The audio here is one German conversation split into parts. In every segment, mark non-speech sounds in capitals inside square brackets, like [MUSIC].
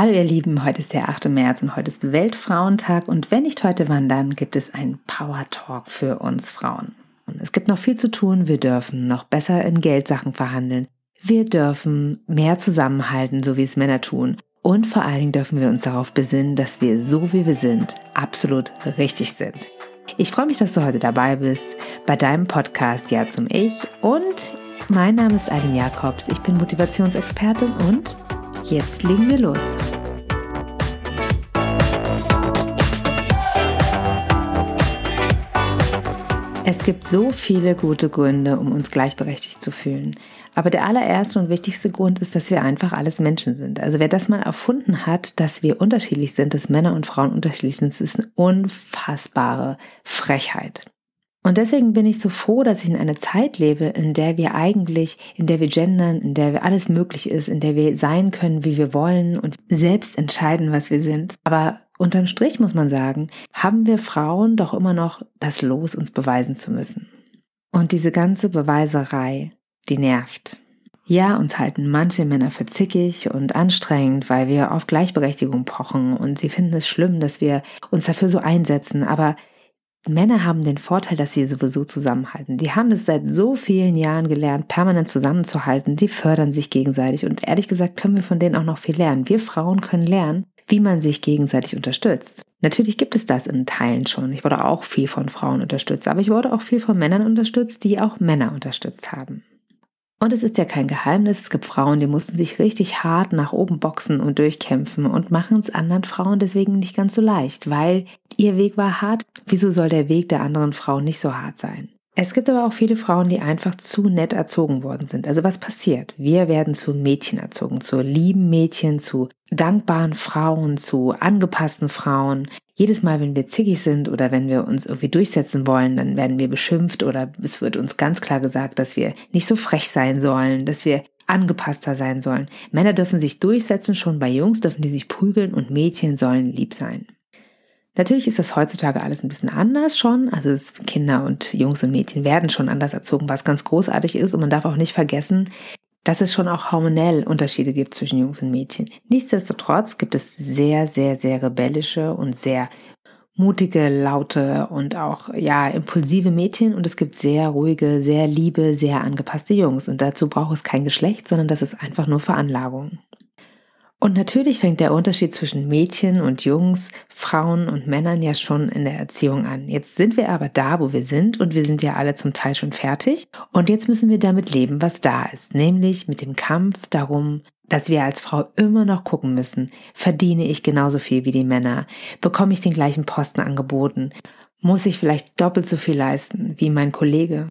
Hallo ihr Lieben, heute ist der 8. März und heute ist Weltfrauentag und wenn nicht heute wandern, gibt es einen Power Talk für uns Frauen. Und es gibt noch viel zu tun, wir dürfen noch besser in Geldsachen verhandeln, wir dürfen mehr zusammenhalten, so wie es Männer tun und vor allen Dingen dürfen wir uns darauf besinnen, dass wir so wie wir sind absolut richtig sind. Ich freue mich, dass du heute dabei bist bei deinem Podcast Ja zum Ich und mein Name ist Eileen Jakobs, ich bin Motivationsexpertin und Jetzt legen wir los. Es gibt so viele gute Gründe, um uns gleichberechtigt zu fühlen. Aber der allererste und wichtigste Grund ist, dass wir einfach alles Menschen sind. Also wer das mal erfunden hat, dass wir unterschiedlich sind, dass Männer und Frauen unterschiedlich sind, das ist eine unfassbare Frechheit. Und deswegen bin ich so froh, dass ich in einer Zeit lebe, in der wir eigentlich, in der wir gendern, in der wir alles möglich ist, in der wir sein können, wie wir wollen und selbst entscheiden, was wir sind. Aber unterm Strich muss man sagen, haben wir Frauen doch immer noch das Los, uns beweisen zu müssen. Und diese ganze Beweiserei, die nervt. Ja, uns halten manche Männer für zickig und anstrengend, weil wir auf Gleichberechtigung pochen und sie finden es schlimm, dass wir uns dafür so einsetzen, aber Männer haben den Vorteil, dass sie sowieso zusammenhalten. Die haben es seit so vielen Jahren gelernt, permanent zusammenzuhalten. Die fördern sich gegenseitig. Und ehrlich gesagt können wir von denen auch noch viel lernen. Wir Frauen können lernen, wie man sich gegenseitig unterstützt. Natürlich gibt es das in Teilen schon. Ich wurde auch viel von Frauen unterstützt, aber ich wurde auch viel von Männern unterstützt, die auch Männer unterstützt haben. Und es ist ja kein Geheimnis, es gibt Frauen, die mussten sich richtig hart nach oben boxen und durchkämpfen und machen es anderen Frauen deswegen nicht ganz so leicht, weil ihr Weg war hart. Wieso soll der Weg der anderen Frauen nicht so hart sein? Es gibt aber auch viele Frauen, die einfach zu nett erzogen worden sind. Also was passiert? Wir werden zu Mädchen erzogen, zu lieben Mädchen, zu dankbaren Frauen, zu angepassten Frauen. Jedes Mal, wenn wir zickig sind oder wenn wir uns irgendwie durchsetzen wollen, dann werden wir beschimpft oder es wird uns ganz klar gesagt, dass wir nicht so frech sein sollen, dass wir angepasster sein sollen. Männer dürfen sich durchsetzen, schon bei Jungs dürfen die sich prügeln und Mädchen sollen lieb sein. Natürlich ist das heutzutage alles ein bisschen anders schon. Also Kinder und Jungs und Mädchen werden schon anders erzogen, was ganz großartig ist. Und man darf auch nicht vergessen, dass es schon auch hormonell Unterschiede gibt zwischen Jungs und Mädchen. Nichtsdestotrotz gibt es sehr, sehr, sehr rebellische und sehr mutige, laute und auch ja impulsive Mädchen und es gibt sehr ruhige, sehr liebe, sehr angepasste Jungs und dazu braucht es kein Geschlecht, sondern das ist einfach nur Veranlagung. Und natürlich fängt der Unterschied zwischen Mädchen und Jungs, Frauen und Männern ja schon in der Erziehung an. Jetzt sind wir aber da, wo wir sind und wir sind ja alle zum Teil schon fertig. Und jetzt müssen wir damit leben, was da ist, nämlich mit dem Kampf darum, dass wir als Frau immer noch gucken müssen, verdiene ich genauso viel wie die Männer, bekomme ich den gleichen Posten angeboten, muss ich vielleicht doppelt so viel leisten wie mein Kollege.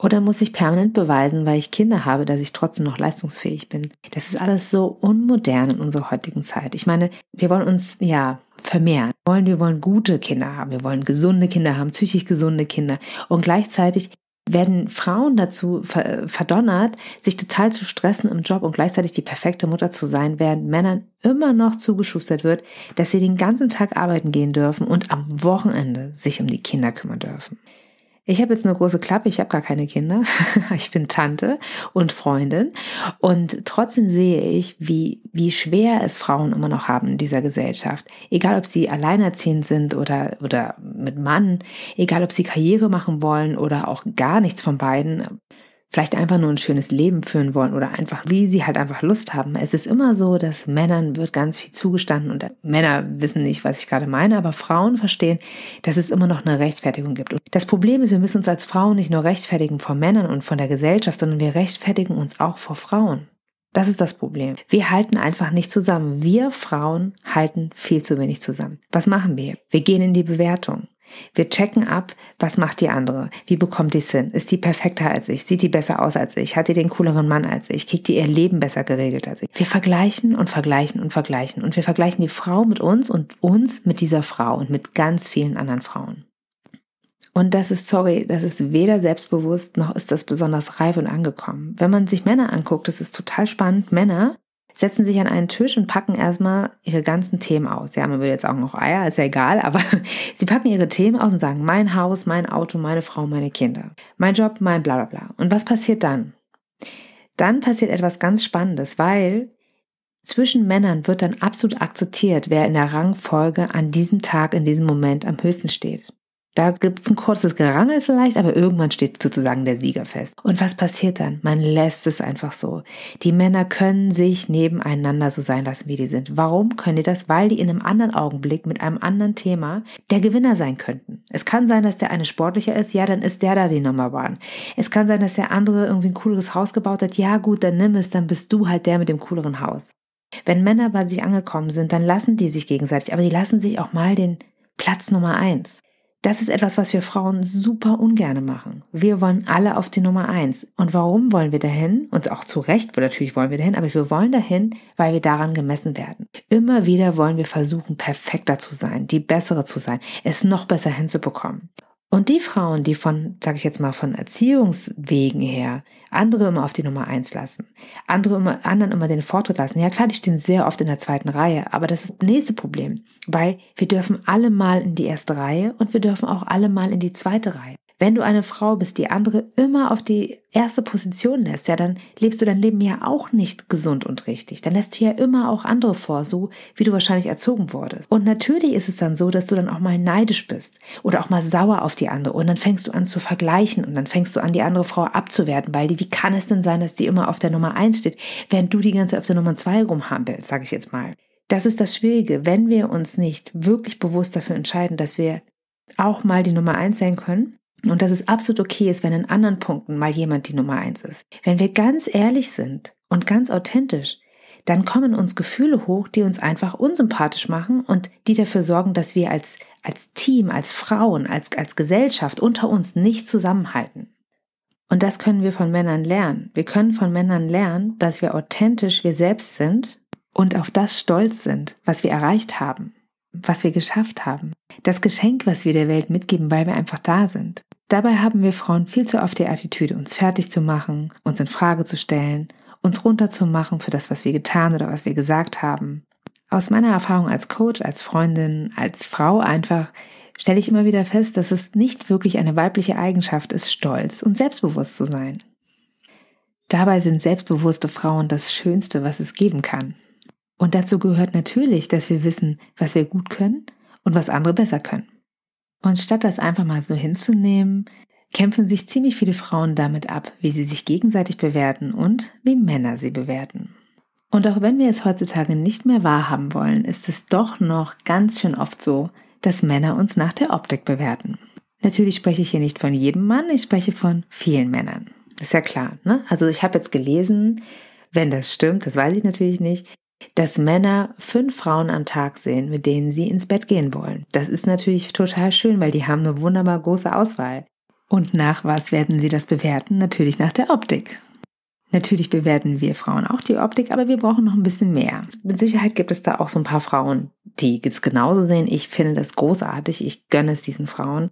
Oder muss ich permanent beweisen, weil ich Kinder habe, dass ich trotzdem noch leistungsfähig bin? Das ist alles so unmodern in unserer heutigen Zeit. Ich meine, wir wollen uns ja vermehren. Wir wollen, wir wollen gute Kinder haben. Wir wollen gesunde Kinder haben, psychisch gesunde Kinder. Und gleichzeitig werden Frauen dazu verdonnert, sich total zu stressen im Job und gleichzeitig die perfekte Mutter zu sein, während Männern immer noch zugeschustert wird, dass sie den ganzen Tag arbeiten gehen dürfen und am Wochenende sich um die Kinder kümmern dürfen. Ich habe jetzt eine große Klappe, ich habe gar keine Kinder. [LAUGHS] ich bin Tante und Freundin. Und trotzdem sehe ich, wie, wie schwer es Frauen immer noch haben in dieser Gesellschaft. Egal, ob sie alleinerziehend sind oder, oder mit Mann, egal, ob sie Karriere machen wollen oder auch gar nichts von beiden vielleicht einfach nur ein schönes Leben führen wollen oder einfach, wie sie halt einfach Lust haben. Es ist immer so, dass Männern wird ganz viel zugestanden und Männer wissen nicht, was ich gerade meine, aber Frauen verstehen, dass es immer noch eine Rechtfertigung gibt. Und das Problem ist, wir müssen uns als Frauen nicht nur rechtfertigen vor Männern und von der Gesellschaft, sondern wir rechtfertigen uns auch vor Frauen. Das ist das Problem. Wir halten einfach nicht zusammen. Wir Frauen halten viel zu wenig zusammen. Was machen wir? Wir gehen in die Bewertung. Wir checken ab, was macht die andere? Wie bekommt die hin? Ist die perfekter als ich? Sieht die besser aus als ich? Hat die den cooleren Mann als ich? Kriegt die ihr Leben besser geregelt als ich? Wir vergleichen und vergleichen und vergleichen. Und wir vergleichen die Frau mit uns und uns mit dieser Frau und mit ganz vielen anderen Frauen. Und das ist, sorry, das ist weder selbstbewusst noch ist das besonders reif und angekommen. Wenn man sich Männer anguckt, das ist total spannend. Männer setzen sich an einen Tisch und packen erstmal ihre ganzen Themen aus. Ja, man würde jetzt auch noch Eier, ist ja egal, aber [LAUGHS] sie packen ihre Themen aus und sagen, mein Haus, mein Auto, meine Frau, meine Kinder, mein Job, mein bla bla bla. Und was passiert dann? Dann passiert etwas ganz Spannendes, weil Zwischen Männern wird dann absolut akzeptiert, wer in der Rangfolge an diesem Tag, in diesem Moment am höchsten steht. Da gibt es ein kurzes Gerangel vielleicht, aber irgendwann steht sozusagen der Sieger fest. Und was passiert dann? Man lässt es einfach so. Die Männer können sich nebeneinander so sein lassen, wie die sind. Warum können die das? Weil die in einem anderen Augenblick mit einem anderen Thema der Gewinner sein könnten. Es kann sein, dass der eine sportlicher ist, ja, dann ist der da die Nummer One. Es kann sein, dass der andere irgendwie ein cooleres Haus gebaut hat, ja gut, dann nimm es, dann bist du halt der mit dem cooleren Haus. Wenn Männer bei sich angekommen sind, dann lassen die sich gegenseitig, aber die lassen sich auch mal den Platz Nummer eins. Das ist etwas, was wir Frauen super ungerne machen. Wir wollen alle auf die Nummer eins. Und warum wollen wir dahin? Und auch zu Recht, natürlich wollen wir dahin, aber wir wollen dahin, weil wir daran gemessen werden. Immer wieder wollen wir versuchen, perfekter zu sein, die bessere zu sein, es noch besser hinzubekommen. Und die Frauen, die von, sage ich jetzt mal, von Erziehungswegen her andere immer auf die Nummer eins lassen, andere immer, anderen immer den Vortritt lassen, ja klar, die stehen sehr oft in der zweiten Reihe, aber das ist das nächste Problem, weil wir dürfen alle mal in die erste Reihe und wir dürfen auch alle mal in die zweite Reihe. Wenn du eine Frau bist, die andere immer auf die erste Position lässt, ja, dann lebst du dein Leben ja auch nicht gesund und richtig. Dann lässt du ja immer auch andere vor, so wie du wahrscheinlich erzogen wurdest. Und natürlich ist es dann so, dass du dann auch mal neidisch bist oder auch mal sauer auf die andere und dann fängst du an zu vergleichen und dann fängst du an, die andere Frau abzuwerten, weil die, wie kann es denn sein, dass die immer auf der Nummer eins steht, während du die ganze Zeit auf der Nummer zwei rumhampelst, sage ich jetzt mal. Das ist das Schwierige, wenn wir uns nicht wirklich bewusst dafür entscheiden, dass wir auch mal die Nummer eins sein können, und dass es absolut okay ist, wenn in anderen Punkten mal jemand die Nummer eins ist. Wenn wir ganz ehrlich sind und ganz authentisch, dann kommen uns Gefühle hoch, die uns einfach unsympathisch machen und die dafür sorgen, dass wir als, als Team, als Frauen, als, als Gesellschaft unter uns nicht zusammenhalten. Und das können wir von Männern lernen. Wir können von Männern lernen, dass wir authentisch wir selbst sind und auf das stolz sind, was wir erreicht haben was wir geschafft haben. Das Geschenk, was wir der Welt mitgeben, weil wir einfach da sind. Dabei haben wir Frauen viel zu oft die Attitüde, uns fertig zu machen, uns in Frage zu stellen, uns runterzumachen für das, was wir getan oder was wir gesagt haben. Aus meiner Erfahrung als Coach, als Freundin, als Frau einfach stelle ich immer wieder fest, dass es nicht wirklich eine weibliche Eigenschaft ist, stolz und selbstbewusst zu sein. Dabei sind selbstbewusste Frauen das Schönste, was es geben kann. Und dazu gehört natürlich, dass wir wissen, was wir gut können und was andere besser können. Und statt das einfach mal so hinzunehmen, kämpfen sich ziemlich viele Frauen damit ab, wie sie sich gegenseitig bewerten und wie Männer sie bewerten. Und auch wenn wir es heutzutage nicht mehr wahrhaben wollen, ist es doch noch ganz schön oft so, dass Männer uns nach der Optik bewerten. Natürlich spreche ich hier nicht von jedem Mann, ich spreche von vielen Männern. ist ja klar, ne? Also ich habe jetzt gelesen, wenn das stimmt, das weiß ich natürlich nicht, dass Männer fünf Frauen am Tag sehen, mit denen sie ins Bett gehen wollen. Das ist natürlich total schön, weil die haben eine wunderbar große Auswahl. Und nach was werden sie das bewerten? Natürlich nach der Optik. Natürlich bewerten wir Frauen auch die Optik, aber wir brauchen noch ein bisschen mehr. Mit Sicherheit gibt es da auch so ein paar Frauen, die es genauso sehen. Ich finde das großartig. Ich gönne es diesen Frauen,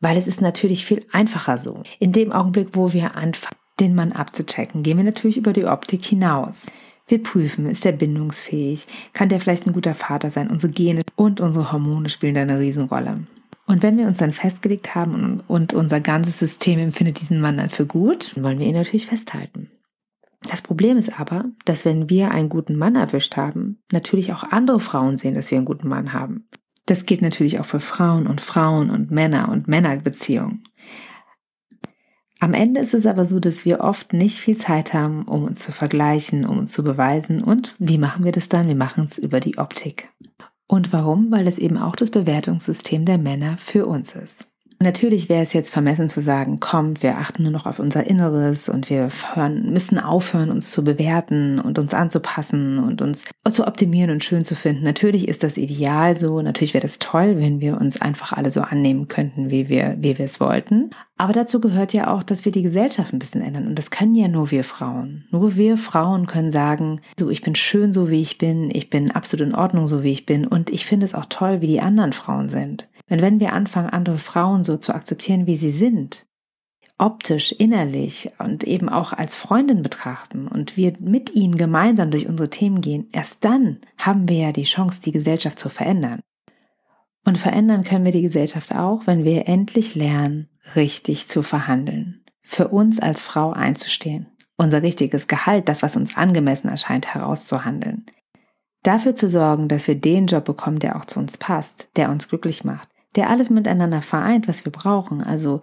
weil es ist natürlich viel einfacher so. In dem Augenblick, wo wir anfangen, den Mann abzuchecken, gehen wir natürlich über die Optik hinaus. Wir prüfen, ist er bindungsfähig? Kann der vielleicht ein guter Vater sein? Unsere Gene und unsere Hormone spielen da eine Riesenrolle. Und wenn wir uns dann festgelegt haben und unser ganzes System empfindet diesen Mann dann für gut, wollen wir ihn natürlich festhalten. Das Problem ist aber, dass wenn wir einen guten Mann erwischt haben, natürlich auch andere Frauen sehen, dass wir einen guten Mann haben. Das gilt natürlich auch für Frauen und Frauen und Männer und Männerbeziehungen. Am Ende ist es aber so, dass wir oft nicht viel Zeit haben, um uns zu vergleichen, um uns zu beweisen. Und wie machen wir das dann? Wir machen es über die Optik. Und warum? Weil es eben auch das Bewertungssystem der Männer für uns ist. Natürlich wäre es jetzt vermessen zu sagen, komm, wir achten nur noch auf unser Inneres und wir müssen aufhören, uns zu bewerten und uns anzupassen und uns zu optimieren und schön zu finden. Natürlich ist das ideal so. Natürlich wäre das toll, wenn wir uns einfach alle so annehmen könnten, wie wir, wie wir es wollten. Aber dazu gehört ja auch, dass wir die Gesellschaft ein bisschen ändern. Und das können ja nur wir Frauen. Nur wir Frauen können sagen, so, ich bin schön so, wie ich bin. Ich bin absolut in Ordnung so, wie ich bin. Und ich finde es auch toll, wie die anderen Frauen sind. Denn wenn wir anfangen, andere Frauen so zu akzeptieren, wie sie sind, optisch, innerlich und eben auch als Freundin betrachten und wir mit ihnen gemeinsam durch unsere Themen gehen, erst dann haben wir ja die Chance, die Gesellschaft zu verändern. Und verändern können wir die Gesellschaft auch, wenn wir endlich lernen, richtig zu verhandeln, für uns als Frau einzustehen, unser richtiges Gehalt, das, was uns angemessen erscheint, herauszuhandeln, Dafür zu sorgen, dass wir den Job bekommen, der auch zu uns passt, der uns glücklich macht, der alles miteinander vereint, was wir brauchen. Also,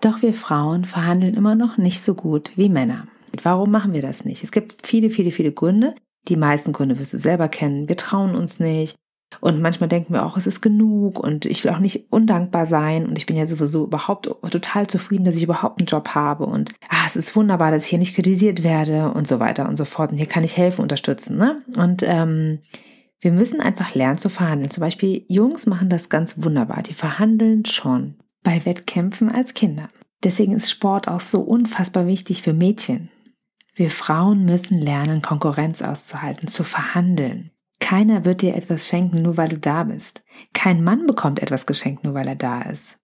doch wir Frauen verhandeln immer noch nicht so gut wie Männer. Warum machen wir das nicht? Es gibt viele, viele, viele Gründe. Die meisten Gründe wirst du selber kennen. Wir trauen uns nicht. Und manchmal denken wir auch, es ist genug und ich will auch nicht undankbar sein und ich bin ja sowieso überhaupt total zufrieden, dass ich überhaupt einen Job habe und ah, es ist wunderbar, dass ich hier nicht kritisiert werde und so weiter und so fort. Und hier kann ich helfen, unterstützen. Ne? Und ähm, wir müssen einfach lernen zu verhandeln. Zum Beispiel Jungs machen das ganz wunderbar. Die verhandeln schon bei Wettkämpfen als Kinder. Deswegen ist Sport auch so unfassbar wichtig für Mädchen. Wir Frauen müssen lernen, Konkurrenz auszuhalten, zu verhandeln. Keiner wird dir etwas schenken, nur weil du da bist. Kein Mann bekommt etwas geschenkt, nur weil er da ist.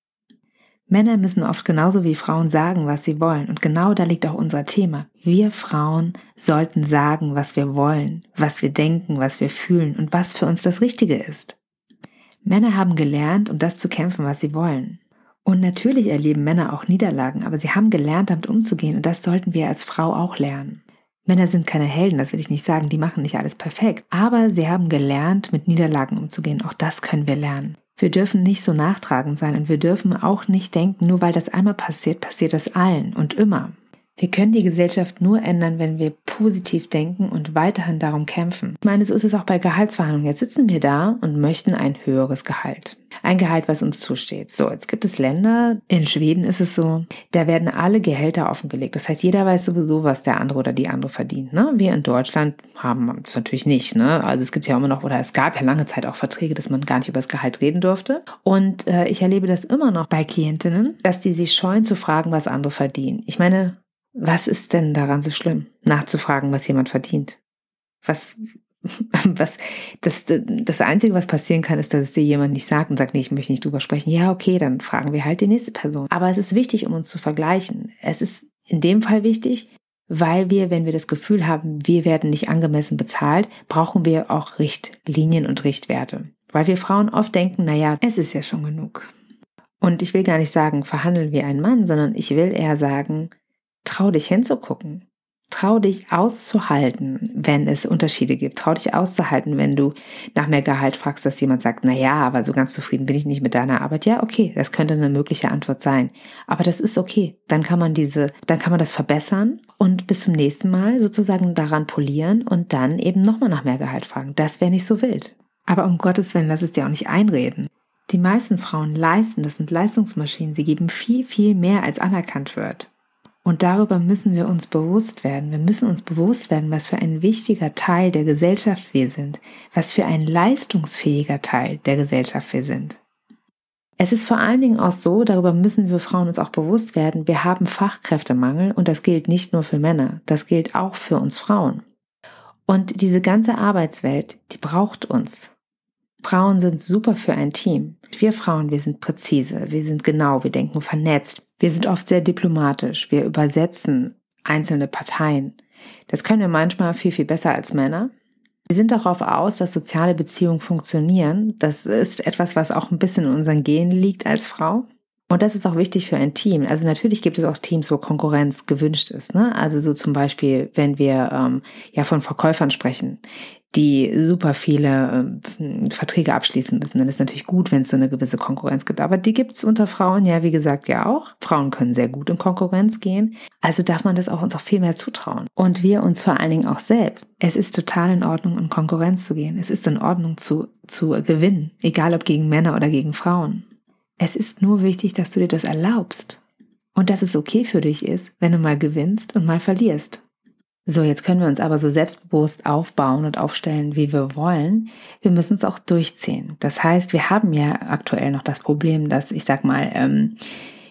Männer müssen oft genauso wie Frauen sagen, was sie wollen. Und genau da liegt auch unser Thema. Wir Frauen sollten sagen, was wir wollen, was wir denken, was wir fühlen und was für uns das Richtige ist. Männer haben gelernt, um das zu kämpfen, was sie wollen. Und natürlich erleben Männer auch Niederlagen, aber sie haben gelernt, damit umzugehen und das sollten wir als Frau auch lernen. Männer sind keine Helden, das will ich nicht sagen, die machen nicht alles perfekt, aber sie haben gelernt, mit Niederlagen umzugehen. Auch das können wir lernen. Wir dürfen nicht so nachtragend sein und wir dürfen auch nicht denken, nur weil das einmal passiert, passiert das allen und immer. Wir können die Gesellschaft nur ändern, wenn wir positiv denken und weiterhin darum kämpfen. Ich meine, so ist es auch bei Gehaltsverhandlungen. Jetzt sitzen wir da und möchten ein höheres Gehalt. Ein Gehalt, was uns zusteht. So, jetzt gibt es Länder, in Schweden ist es so, da werden alle Gehälter offengelegt. Das heißt, jeder weiß sowieso, was der andere oder die andere verdient. Ne? Wir in Deutschland haben das natürlich nicht. Ne? Also es gibt ja immer noch, oder es gab ja lange Zeit auch Verträge, dass man gar nicht über das Gehalt reden durfte. Und äh, ich erlebe das immer noch bei Klientinnen, dass die sich scheuen zu fragen, was andere verdienen. Ich meine, was ist denn daran so schlimm, nachzufragen, was jemand verdient? Was, [LAUGHS] was, das, das Einzige, was passieren kann, ist, dass es dir jemand nicht sagt und sagt, nee, ich möchte nicht drüber sprechen. Ja, okay, dann fragen wir halt die nächste Person. Aber es ist wichtig, um uns zu vergleichen. Es ist in dem Fall wichtig, weil wir, wenn wir das Gefühl haben, wir werden nicht angemessen bezahlt, brauchen wir auch Richtlinien und Richtwerte. Weil wir Frauen oft denken, naja, es ist ja schon genug. Und ich will gar nicht sagen, verhandeln wie ein Mann, sondern ich will eher sagen, trau dich hinzugucken. Trau dich auszuhalten, wenn es Unterschiede gibt. Trau dich auszuhalten, wenn du nach mehr Gehalt fragst, dass jemand sagt, na ja, aber so ganz zufrieden bin ich nicht mit deiner Arbeit. Ja, okay, das könnte eine mögliche Antwort sein. Aber das ist okay. Dann kann man diese, dann kann man das verbessern und bis zum nächsten Mal sozusagen daran polieren und dann eben nochmal nach mehr Gehalt fragen. Das wäre nicht so wild. Aber um Gottes Willen, lass es dir auch nicht einreden. Die meisten Frauen leisten, das sind Leistungsmaschinen. Sie geben viel, viel mehr, als anerkannt wird. Und darüber müssen wir uns bewusst werden. Wir müssen uns bewusst werden, was für ein wichtiger Teil der Gesellschaft wir sind, was für ein leistungsfähiger Teil der Gesellschaft wir sind. Es ist vor allen Dingen auch so, darüber müssen wir Frauen uns auch bewusst werden, wir haben Fachkräftemangel und das gilt nicht nur für Männer, das gilt auch für uns Frauen. Und diese ganze Arbeitswelt, die braucht uns. Frauen sind super für ein Team. Wir Frauen, wir sind präzise, wir sind genau, wir denken vernetzt, wir sind oft sehr diplomatisch, wir übersetzen einzelne Parteien. Das können wir manchmal viel, viel besser als Männer. Wir sind darauf aus, dass soziale Beziehungen funktionieren. Das ist etwas, was auch ein bisschen in unseren Genen liegt als Frau. Und das ist auch wichtig für ein Team. Also natürlich gibt es auch Teams, wo Konkurrenz gewünscht ist. Ne? Also so zum Beispiel, wenn wir ähm, ja von Verkäufern sprechen die super viele äh, Verträge abschließen müssen. Dann ist natürlich gut, wenn es so eine gewisse Konkurrenz gibt. Aber die gibt es unter Frauen ja, wie gesagt, ja auch. Frauen können sehr gut in Konkurrenz gehen. Also darf man das auch uns auch viel mehr zutrauen. Und wir uns vor allen Dingen auch selbst. Es ist total in Ordnung, in Konkurrenz zu gehen. Es ist in Ordnung zu, zu gewinnen. Egal ob gegen Männer oder gegen Frauen. Es ist nur wichtig, dass du dir das erlaubst. Und dass es okay für dich ist, wenn du mal gewinnst und mal verlierst. So, jetzt können wir uns aber so selbstbewusst aufbauen und aufstellen, wie wir wollen. Wir müssen es auch durchziehen. Das heißt, wir haben ja aktuell noch das Problem, dass ich sag mal, ähm,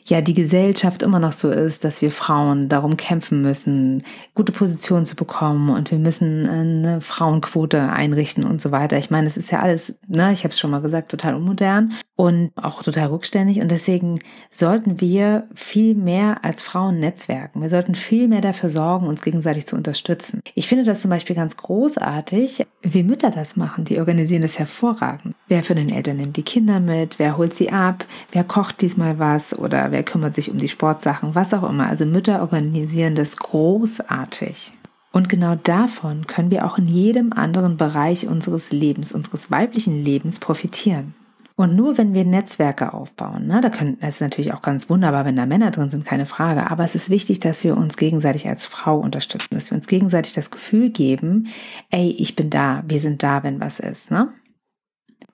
ja die Gesellschaft immer noch so ist, dass wir Frauen darum kämpfen müssen, gute Positionen zu bekommen und wir müssen eine Frauenquote einrichten und so weiter. Ich meine, es ist ja alles, ne, ich habe es schon mal gesagt, total unmodern und auch total rückständig und deswegen sollten wir viel mehr als Frauen netzwerken. Wir sollten viel mehr dafür sorgen, uns gegenseitig zu unterstützen. Ich finde das zum Beispiel ganz großartig, wie Mütter das machen. Die organisieren das hervorragend. Wer für den Eltern nimmt die Kinder mit, wer holt sie ab, wer kocht diesmal was oder wer wer kümmert sich um die Sportsachen, was auch immer. Also Mütter organisieren das großartig. Und genau davon können wir auch in jedem anderen Bereich unseres Lebens, unseres weiblichen Lebens profitieren. Und nur wenn wir Netzwerke aufbauen, ne, da können, es ist natürlich auch ganz wunderbar, wenn da Männer drin sind, keine Frage, aber es ist wichtig, dass wir uns gegenseitig als Frau unterstützen, dass wir uns gegenseitig das Gefühl geben, ey, ich bin da, wir sind da, wenn was ist, ne?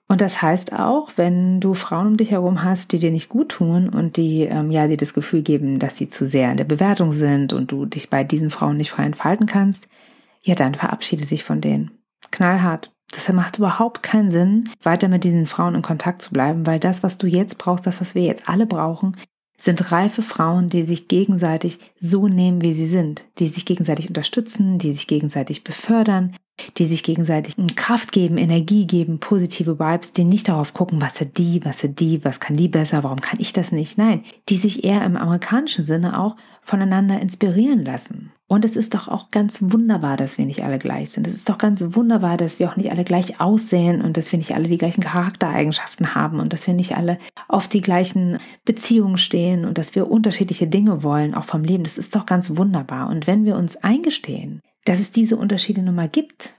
Und das heißt auch, wenn du Frauen um dich herum hast, die dir nicht gut tun und die ähm, ja dir das Gefühl geben, dass sie zu sehr in der Bewertung sind und du dich bei diesen Frauen nicht frei entfalten kannst, ja, dann verabschiede dich von denen. Knallhart. Das macht überhaupt keinen Sinn, weiter mit diesen Frauen in Kontakt zu bleiben, weil das, was du jetzt brauchst, das, was wir jetzt alle brauchen, sind reife Frauen, die sich gegenseitig so nehmen, wie sie sind, die sich gegenseitig unterstützen, die sich gegenseitig befördern, die sich gegenseitig Kraft geben, Energie geben, positive Vibes, die nicht darauf gucken, was hat die, was hat die, was kann die besser, warum kann ich das nicht. Nein, die sich eher im amerikanischen Sinne auch voneinander inspirieren lassen. Und es ist doch auch ganz wunderbar, dass wir nicht alle gleich sind. Es ist doch ganz wunderbar, dass wir auch nicht alle gleich aussehen und dass wir nicht alle die gleichen Charaktereigenschaften haben und dass wir nicht alle auf die gleichen Beziehungen stehen und dass wir unterschiedliche Dinge wollen, auch vom Leben. Das ist doch ganz wunderbar. Und wenn wir uns eingestehen, dass es diese Unterschiede nun mal gibt,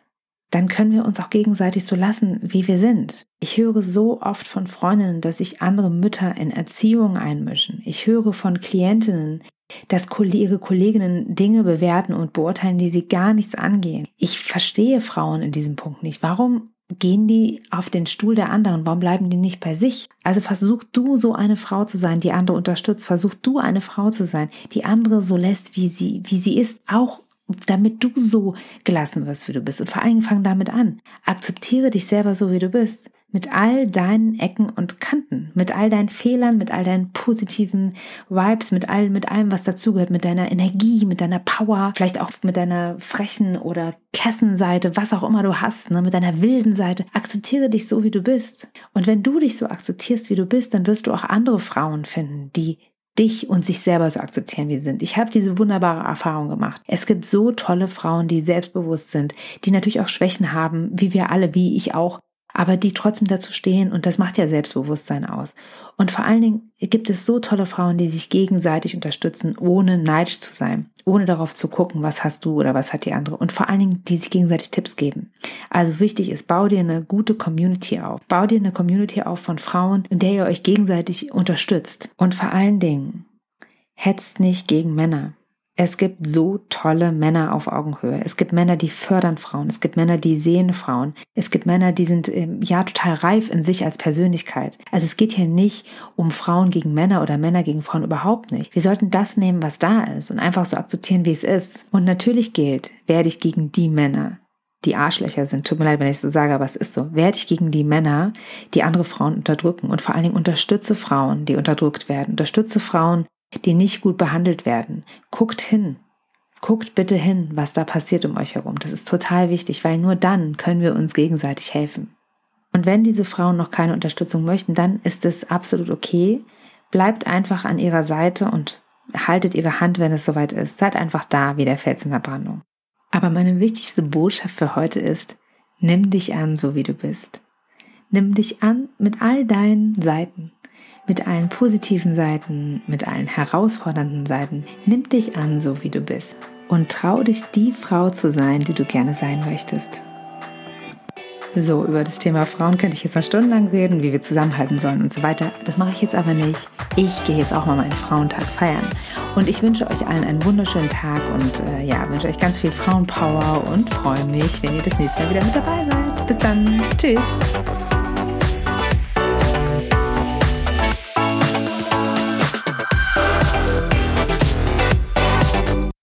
dann können wir uns auch gegenseitig so lassen, wie wir sind. Ich höre so oft von Freundinnen, dass sich andere Mütter in Erziehung einmischen. Ich höre von Klientinnen, dass ihre Kolleginnen Dinge bewerten und beurteilen, die sie gar nichts angehen. Ich verstehe Frauen in diesem Punkt nicht. Warum gehen die auf den Stuhl der anderen? Warum bleiben die nicht bei sich? Also versuch du so eine Frau zu sein, die andere unterstützt. Versuch du eine Frau zu sein, die andere so lässt, wie sie, wie sie ist, auch damit du so gelassen wirst, wie du bist. Und vor allem fang damit an. Akzeptiere dich selber so, wie du bist mit all deinen Ecken und Kanten, mit all deinen Fehlern, mit all deinen positiven Vibes, mit all, mit allem, was dazugehört, mit deiner Energie, mit deiner Power, vielleicht auch mit deiner frechen oder Kessenseite, was auch immer du hast, ne, mit deiner wilden Seite. Akzeptiere dich so, wie du bist. Und wenn du dich so akzeptierst, wie du bist, dann wirst du auch andere Frauen finden, die dich und sich selber so akzeptieren, wie sie sind. Ich habe diese wunderbare Erfahrung gemacht. Es gibt so tolle Frauen, die selbstbewusst sind, die natürlich auch Schwächen haben, wie wir alle, wie ich auch aber die trotzdem dazu stehen und das macht ja Selbstbewusstsein aus. Und vor allen Dingen gibt es so tolle Frauen, die sich gegenseitig unterstützen, ohne neidisch zu sein, ohne darauf zu gucken, was hast du oder was hat die andere und vor allen Dingen, die sich gegenseitig Tipps geben. Also wichtig ist, bau dir eine gute Community auf. Bau dir eine Community auf von Frauen, in der ihr euch gegenseitig unterstützt. Und vor allen Dingen, hetzt nicht gegen Männer. Es gibt so tolle Männer auf Augenhöhe. Es gibt Männer, die fördern Frauen. Es gibt Männer, die sehen Frauen. Es gibt Männer, die sind ähm, ja total reif in sich als Persönlichkeit. Also es geht hier nicht um Frauen gegen Männer oder Männer gegen Frauen überhaupt nicht. Wir sollten das nehmen, was da ist und einfach so akzeptieren, wie es ist. Und natürlich gilt, werde ich gegen die Männer, die Arschlöcher sind. Tut mir leid, wenn ich so sage, aber es ist so. Werde ich gegen die Männer, die andere Frauen unterdrücken und vor allen Dingen unterstütze Frauen, die unterdrückt werden. Unterstütze Frauen, die nicht gut behandelt werden. Guckt hin. Guckt bitte hin, was da passiert um euch herum. Das ist total wichtig, weil nur dann können wir uns gegenseitig helfen. Und wenn diese Frauen noch keine Unterstützung möchten, dann ist es absolut okay. Bleibt einfach an ihrer Seite und haltet ihre Hand, wenn es soweit ist. Seid einfach da wie der Fels in der Brandung. Aber meine wichtigste Botschaft für heute ist, nimm dich an, so wie du bist. Nimm dich an mit all deinen Seiten mit allen positiven Seiten, mit allen herausfordernden Seiten. Nimm dich an, so wie du bist. Und trau dich, die Frau zu sein, die du gerne sein möchtest. So, über das Thema Frauen könnte ich jetzt noch stundenlang reden, wie wir zusammenhalten sollen und so weiter. Das mache ich jetzt aber nicht. Ich gehe jetzt auch mal meinen Frauentag feiern. Und ich wünsche euch allen einen wunderschönen Tag und äh, ja, wünsche euch ganz viel Frauenpower und freue mich, wenn ihr das nächste Mal wieder mit dabei seid. Bis dann. Tschüss.